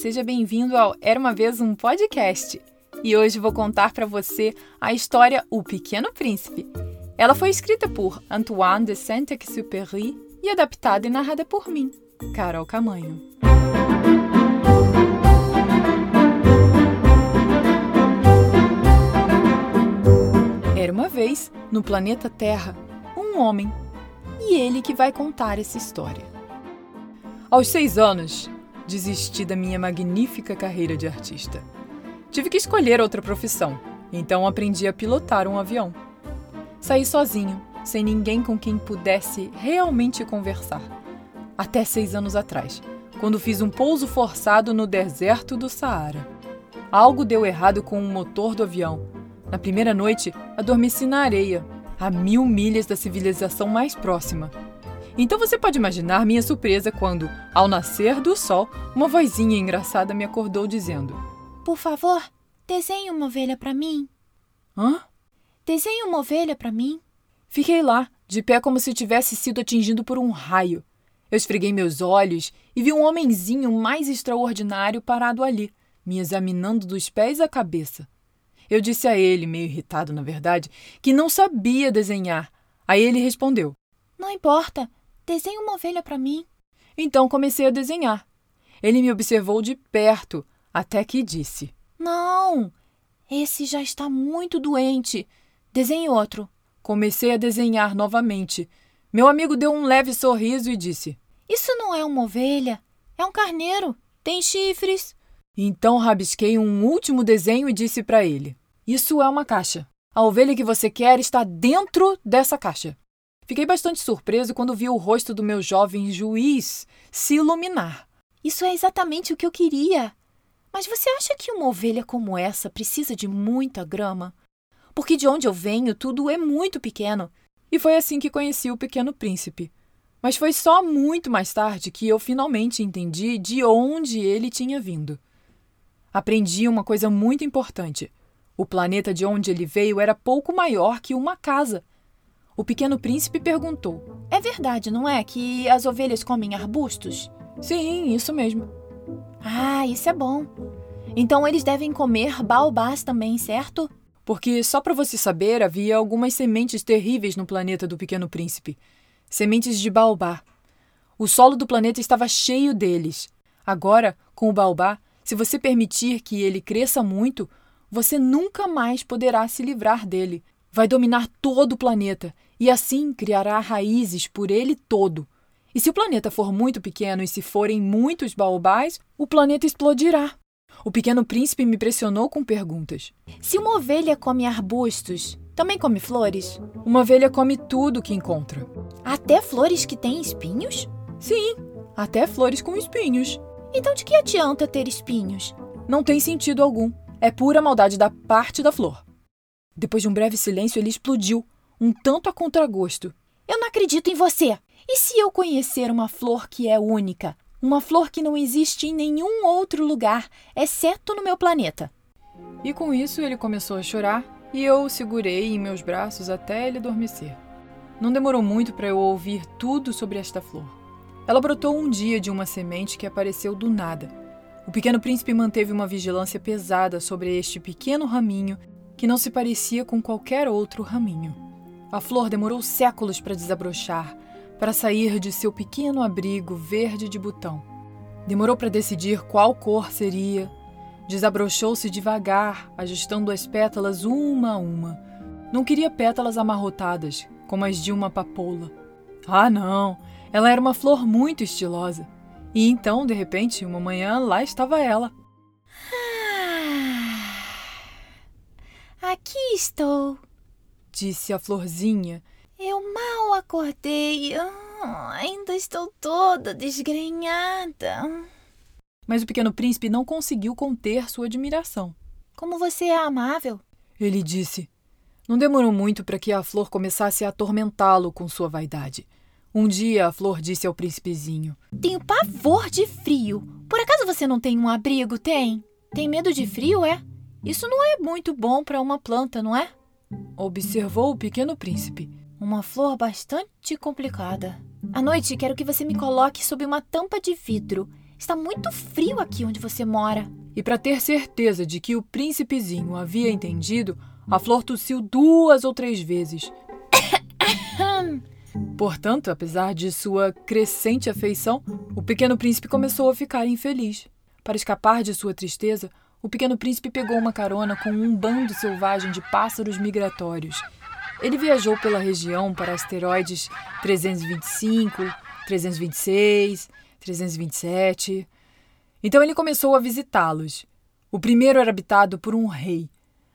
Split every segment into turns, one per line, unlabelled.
seja bem-vindo ao Era uma vez um podcast. E hoje vou contar para você a história O Pequeno Príncipe. Ela foi escrita por Antoine de Saint-Exupéry e adaptada e narrada por mim, Carol Camanho. Era uma vez, no planeta Terra, um homem. E ele que vai contar essa história. Aos seis anos, desisti da minha magnífica carreira de artista. Tive que escolher outra profissão, então aprendi a pilotar um avião. Saí sozinho, sem ninguém com quem pudesse realmente conversar. Até seis anos atrás, quando fiz um pouso forçado no deserto do Saara. Algo deu errado com o motor do avião. Na primeira noite, adormeci na areia, a mil milhas da civilização mais próxima. Então você pode imaginar minha surpresa quando, ao nascer do sol, uma vozinha engraçada me acordou dizendo:
Por favor, desenhe uma ovelha para mim.
Hã?
Desenhe uma ovelha para mim.
Fiquei lá, de pé como se tivesse sido atingido por um raio. Eu esfreguei meus olhos e vi um homenzinho mais extraordinário parado ali, me examinando dos pés à cabeça. Eu disse a ele, meio irritado na verdade, que não sabia desenhar. Aí ele respondeu:
Não importa, desenhe uma ovelha para mim.
Então comecei a desenhar. Ele me observou de perto, até que disse:
Não, esse já está muito doente. Desenhe outro.
Comecei a desenhar novamente. Meu amigo deu um leve sorriso e disse:
Isso não é uma ovelha, é um carneiro. Tem chifres.
Então rabisquei um último desenho e disse para ele: Isso é uma caixa. A ovelha que você quer está dentro dessa caixa. Fiquei bastante surpreso quando vi o rosto do meu jovem juiz se iluminar.
Isso é exatamente o que eu queria. Mas você acha que uma ovelha como essa precisa de muita grama? Porque de onde eu venho tudo é muito pequeno.
E foi assim que conheci o Pequeno Príncipe. Mas foi só muito mais tarde que eu finalmente entendi de onde ele tinha vindo. Aprendi uma coisa muito importante. O planeta de onde ele veio era pouco maior que uma casa. O pequeno príncipe perguntou:
É verdade, não é? Que as ovelhas comem arbustos?
Sim, isso mesmo.
Ah, isso é bom. Então eles devem comer baobás também, certo?
Porque, só para você saber, havia algumas sementes terríveis no planeta do pequeno príncipe sementes de baobá. O solo do planeta estava cheio deles. Agora, com o baobá, se você permitir que ele cresça muito, você nunca mais poderá se livrar dele. Vai dominar todo o planeta e assim criará raízes por ele todo. E se o planeta for muito pequeno e se forem muitos baobás, o planeta explodirá. O pequeno príncipe me pressionou com perguntas.
Se uma ovelha come arbustos, também come flores?
Uma ovelha come tudo que encontra.
Até flores que têm espinhos?
Sim, até flores com espinhos.
Então de que adianta ter espinhos?
Não tem sentido algum. É pura maldade da parte da flor. Depois de um breve silêncio, ele explodiu, um tanto a contragosto.
Eu não acredito em você! E se eu conhecer uma flor que é única? Uma flor que não existe em nenhum outro lugar, exceto no meu planeta?
E com isso ele começou a chorar e eu o segurei em meus braços até ele adormecer. Não demorou muito para eu ouvir tudo sobre esta flor. Ela brotou um dia de uma semente que apareceu do nada. O pequeno príncipe manteve uma vigilância pesada sobre este pequeno raminho que não se parecia com qualquer outro raminho. A flor demorou séculos para desabrochar, para sair de seu pequeno abrigo verde de botão. Demorou para decidir qual cor seria, Desabrochou-se devagar, ajustando as pétalas uma a uma. Não queria pétalas amarrotadas, como as de uma papoula. Ah, não! Ela era uma flor muito estilosa. E então, de repente, uma manhã, lá estava ela.
Ah, aqui estou,
disse a florzinha.
Eu mal acordei. Ah, ainda estou toda desgrenhada
mas o pequeno príncipe não conseguiu conter sua admiração.
Como você é amável!
Ele disse. Não demorou muito para que a flor começasse a atormentá-lo com sua vaidade. Um dia a flor disse ao príncipezinho:
Tenho pavor de frio. Por acaso você não tem um abrigo? Tem? Tem medo de frio, é? Isso não é muito bom para uma planta, não é?
Observou o pequeno príncipe.
Uma flor bastante complicada. À noite quero que você me coloque sob uma tampa de vidro Está muito frio aqui onde você mora.
E para ter certeza de que o príncipezinho havia entendido, a flor tossiu duas ou três vezes. Portanto, apesar de sua crescente afeição, o pequeno príncipe começou a ficar infeliz. Para escapar de sua tristeza, o pequeno príncipe pegou uma carona com um bando selvagem de pássaros migratórios. Ele viajou pela região para asteroides 325, 326, 327. Então ele começou a visitá-los. O primeiro era habitado por um rei,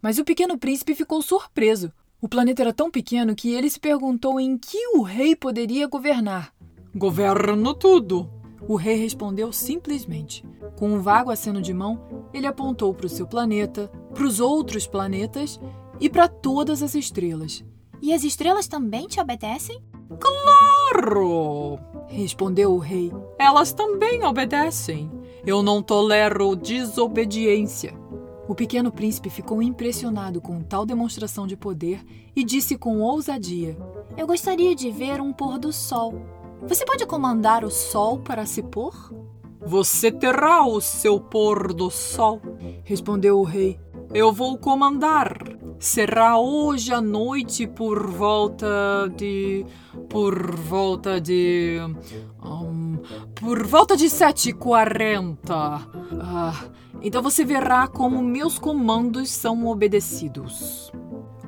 mas o pequeno príncipe ficou surpreso. O planeta era tão pequeno que ele se perguntou em que o rei poderia governar.
Governo tudo.
O rei respondeu simplesmente. Com um vago aceno de mão, ele apontou para o seu planeta, para os outros planetas e para todas as estrelas.
E as estrelas também te obedecem?
Claro!
respondeu o rei.
Elas também obedecem. Eu não tolero desobediência.
O pequeno príncipe ficou impressionado com tal demonstração de poder e disse com ousadia:
Eu gostaria de ver um pôr do sol. Você pode comandar o sol para se pôr?
Você terá o seu pôr do sol,
respondeu o rei.
Eu vou comandar. Será hoje à noite por volta de. por volta de. Um, por volta de 7h40. Ah, então você verá como meus comandos são obedecidos.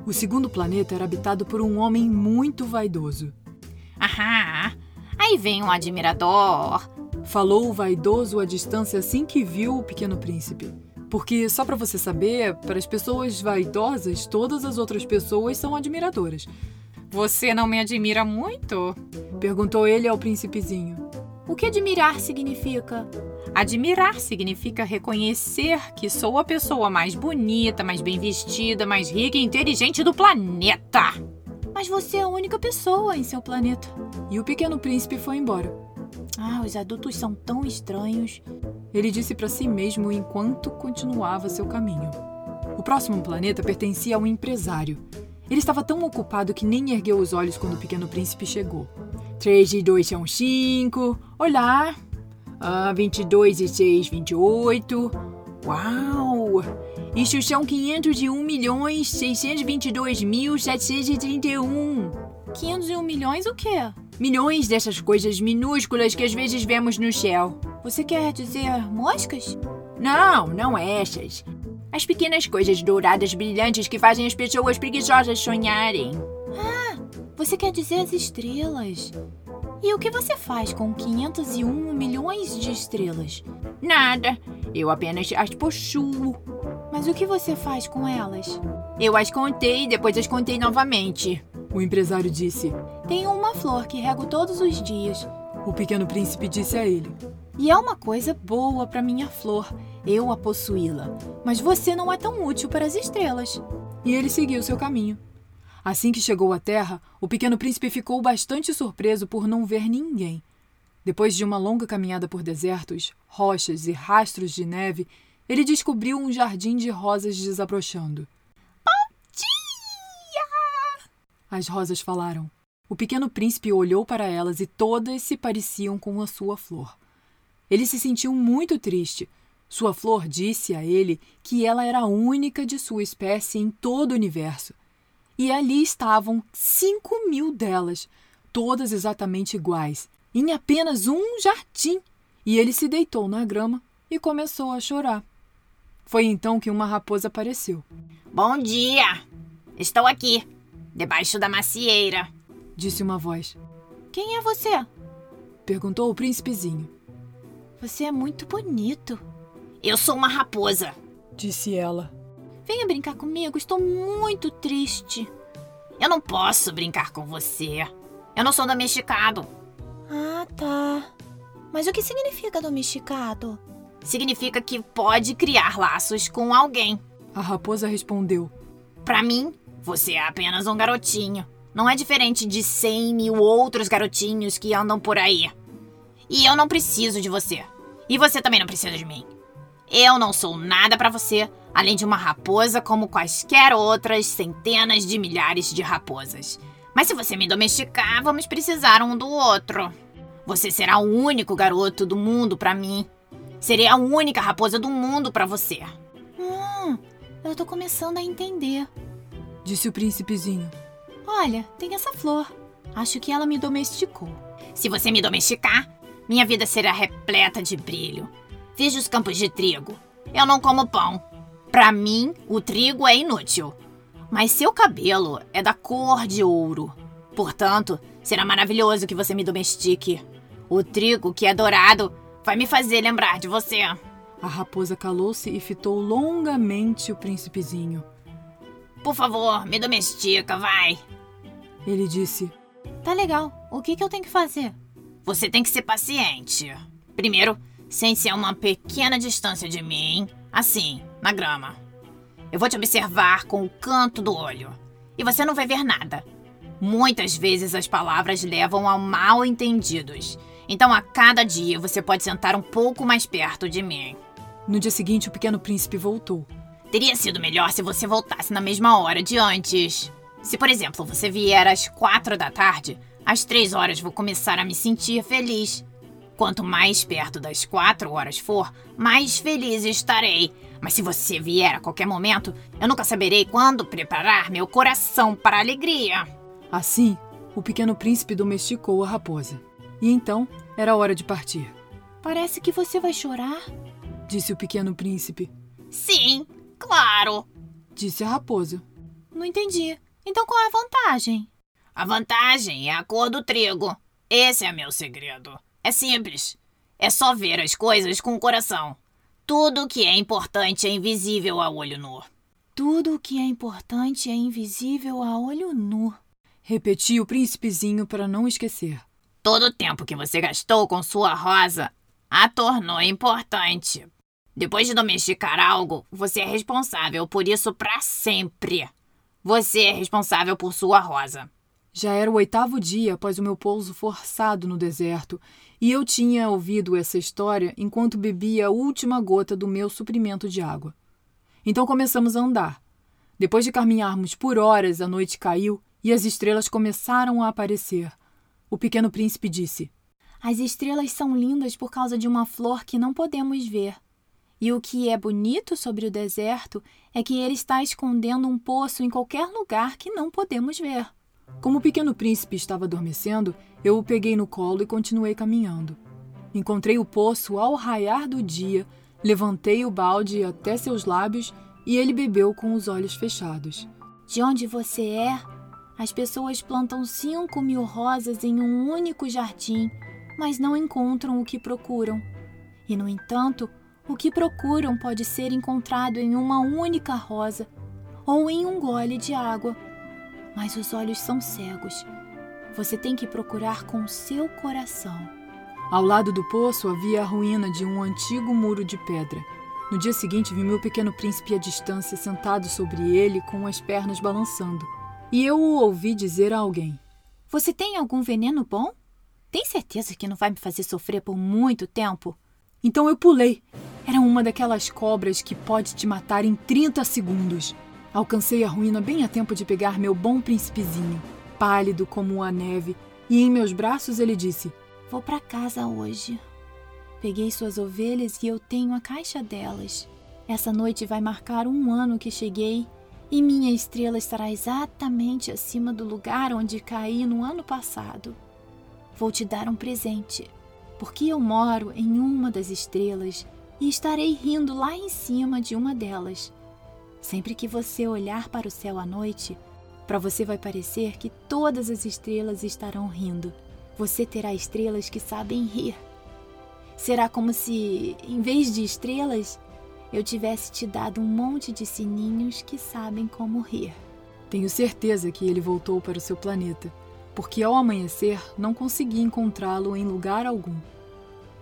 O segundo planeta era habitado por um homem muito vaidoso.
Ahá! Aí vem um admirador.
Falou o vaidoso à distância assim que viu o pequeno príncipe. Porque, só para você saber, para as pessoas vaidosas, todas as outras pessoas são admiradoras.
Você não me admira muito?
Perguntou ele ao príncipezinho.
O que admirar significa? Admirar significa reconhecer que sou a pessoa mais bonita, mais bem vestida, mais rica e inteligente do planeta. Mas você é a única pessoa em seu planeta.
E o pequeno príncipe foi embora.
Ah, os adultos são tão estranhos.
Ele disse para si mesmo enquanto continuava seu caminho. O próximo planeta pertencia a um empresário. Ele estava tão ocupado que nem ergueu os olhos quando o pequeno príncipe chegou. 3 e 2 são 5. Olá! Ah, 22 e 6, 28. Uau! Isso são 501 milhões 622 mil 731.
501 milhões o quê?
Milhões dessas coisas minúsculas que às vezes vemos no céu.
Você quer dizer moscas?
Não, não essas. As pequenas coisas douradas brilhantes que fazem as pessoas preguiçosas sonharem.
Ah, você quer dizer as estrelas. E o que você faz com 501 milhões de estrelas?
Nada. Eu apenas as possuo.
Mas o que você faz com elas?
Eu as contei e depois as contei novamente. O empresário disse:
Tenho uma flor que rego todos os dias.
O pequeno príncipe disse a ele:
E é uma coisa boa para minha flor, eu a possuí-la. Mas você não é tão útil para as estrelas.
E ele seguiu seu caminho. Assim que chegou à terra, o pequeno príncipe ficou bastante surpreso por não ver ninguém. Depois de uma longa caminhada por desertos, rochas e rastros de neve, ele descobriu um jardim de rosas desabrochando. As rosas falaram. O pequeno príncipe olhou para elas e todas se pareciam com a sua flor. Ele se sentiu muito triste. Sua flor disse a ele que ela era a única de sua espécie em todo o universo. E ali estavam cinco mil delas, todas exatamente iguais, em apenas um jardim. E ele se deitou na grama e começou a chorar. Foi então que uma raposa apareceu.
Bom dia! Estou aqui. Debaixo da macieira,
disse uma voz.
Quem é você?
perguntou o príncipezinho.
Você é muito bonito.
Eu sou uma raposa,
disse ela.
Venha brincar comigo, estou muito triste.
Eu não posso brincar com você. Eu não sou domesticado.
Ah, tá. Mas o que significa domesticado?
Significa que pode criar laços com alguém.
A raposa respondeu.
Para mim, você é apenas um garotinho. Não é diferente de cem mil outros garotinhos que andam por aí. E eu não preciso de você. E você também não precisa de mim. Eu não sou nada para você, além de uma raposa como quaisquer outras centenas de milhares de raposas. Mas se você me domesticar, vamos precisar um do outro. Você será o único garoto do mundo para mim. Serei a única raposa do mundo para você.
Hum, eu tô começando a entender.
Disse o príncipezinho.
Olha, tem essa flor. Acho que ela me domesticou.
Se você me domesticar, minha vida será repleta de brilho. Veja os campos de trigo. Eu não como pão. Para mim, o trigo é inútil. Mas seu cabelo é da cor de ouro. Portanto, será maravilhoso que você me domestique. O trigo que é dourado vai me fazer lembrar de você.
A raposa calou-se e fitou longamente o príncipezinho.
Por favor, me domestica, vai.
Ele disse:
Tá legal. O que, que eu tenho que fazer?
Você tem que ser paciente. Primeiro, sente-se a uma pequena distância de mim, assim, na grama. Eu vou te observar com o canto do olho. E você não vai ver nada. Muitas vezes as palavras levam a mal entendidos. Então, a cada dia, você pode sentar um pouco mais perto de mim.
No dia seguinte, o pequeno príncipe voltou.
Teria sido melhor se você voltasse na mesma hora de antes. Se, por exemplo, você vier às quatro da tarde, às três horas vou começar a me sentir feliz. Quanto mais perto das quatro horas for, mais feliz estarei. Mas se você vier a qualquer momento, eu nunca saberei quando preparar meu coração para a alegria.
Assim, o pequeno príncipe domesticou a raposa. E então era hora de partir.
Parece que você vai chorar,
disse o pequeno príncipe.
Sim, claro,
disse a raposa.
Não entendi. Então qual é a vantagem?
A vantagem é a cor do trigo. Esse é meu segredo. É simples. É só ver as coisas com o coração. Tudo o que é importante é invisível a olho nu.
Tudo o que é importante é invisível a olho nu.
Repetiu o príncipezinho para não esquecer.
Todo o tempo que você gastou com sua rosa a tornou importante. Depois de domesticar algo, você é responsável por isso para sempre. Você é responsável por sua rosa.
Já era o oitavo dia após o meu pouso forçado no deserto, e eu tinha ouvido essa história enquanto bebia a última gota do meu suprimento de água. Então começamos a andar. Depois de caminharmos por horas, a noite caiu e as estrelas começaram a aparecer. O pequeno príncipe disse:
As estrelas são lindas por causa de uma flor que não podemos ver. E o que é bonito sobre o deserto é que ele está escondendo um poço em qualquer lugar que não podemos ver.
Como o pequeno príncipe estava adormecendo, eu o peguei no colo e continuei caminhando. Encontrei o poço ao raiar do dia, levantei o balde até seus lábios e ele bebeu com os olhos fechados.
De onde você é? As pessoas plantam cinco mil rosas em um único jardim, mas não encontram o que procuram. E, no entanto, o que procuram pode ser encontrado em uma única rosa ou em um gole de água. Mas os olhos são cegos. Você tem que procurar com seu coração.
Ao lado do poço havia a ruína de um antigo muro de pedra. No dia seguinte, vi meu pequeno príncipe à distância, sentado sobre ele, com as pernas balançando. E eu o ouvi dizer a alguém:
Você tem algum veneno bom? Tem certeza que não vai me fazer sofrer por muito tempo?
Então eu pulei. Era uma daquelas cobras que pode te matar em 30 segundos. Alcancei a ruína bem a tempo de pegar meu bom príncipezinho, pálido como a neve, e em meus braços ele disse:
Vou para casa hoje. Peguei suas ovelhas e eu tenho a caixa delas. Essa noite vai marcar um ano que cheguei e minha estrela estará exatamente acima do lugar onde caí no ano passado. Vou te dar um presente porque eu moro em uma das estrelas e estarei rindo lá em cima de uma delas. Sempre que você olhar para o céu à noite, para você vai parecer que todas as estrelas estarão rindo. Você terá estrelas que sabem rir. Será como se, em vez de estrelas, eu tivesse te dado um monte de sininhos que sabem como rir.
Tenho certeza que ele voltou para o seu planeta porque ao amanhecer não consegui encontrá-lo em lugar algum.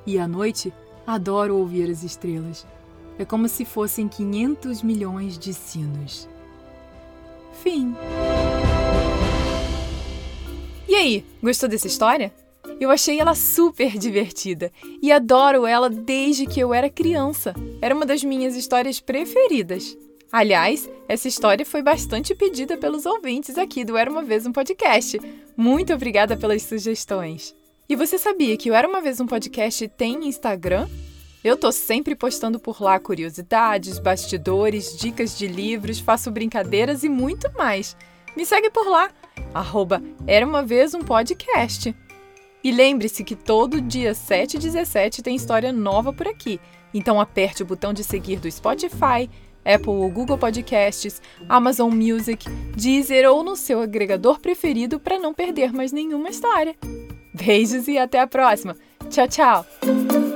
E à noite adoro ouvir as estrelas. É como se fossem 500 milhões de sinos. Fim. E aí, gostou dessa história? Eu achei ela super divertida e adoro ela desde que eu era criança. Era uma das minhas histórias preferidas. Aliás, essa história foi bastante pedida pelos ouvintes aqui do Era uma Vez um Podcast. Muito obrigada pelas sugestões. E você sabia que o Era uma Vez um Podcast tem Instagram? Eu tô sempre postando por lá curiosidades, bastidores, dicas de livros, faço brincadeiras e muito mais. Me segue por lá, arroba Era Uma Vez Um Podcast. E lembre-se que todo dia 7 e 17 tem história nova por aqui. Então aperte o botão de seguir do Spotify, Apple ou Google Podcasts, Amazon Music, Deezer ou no seu agregador preferido para não perder mais nenhuma história. Beijos e até a próxima. Tchau, tchau!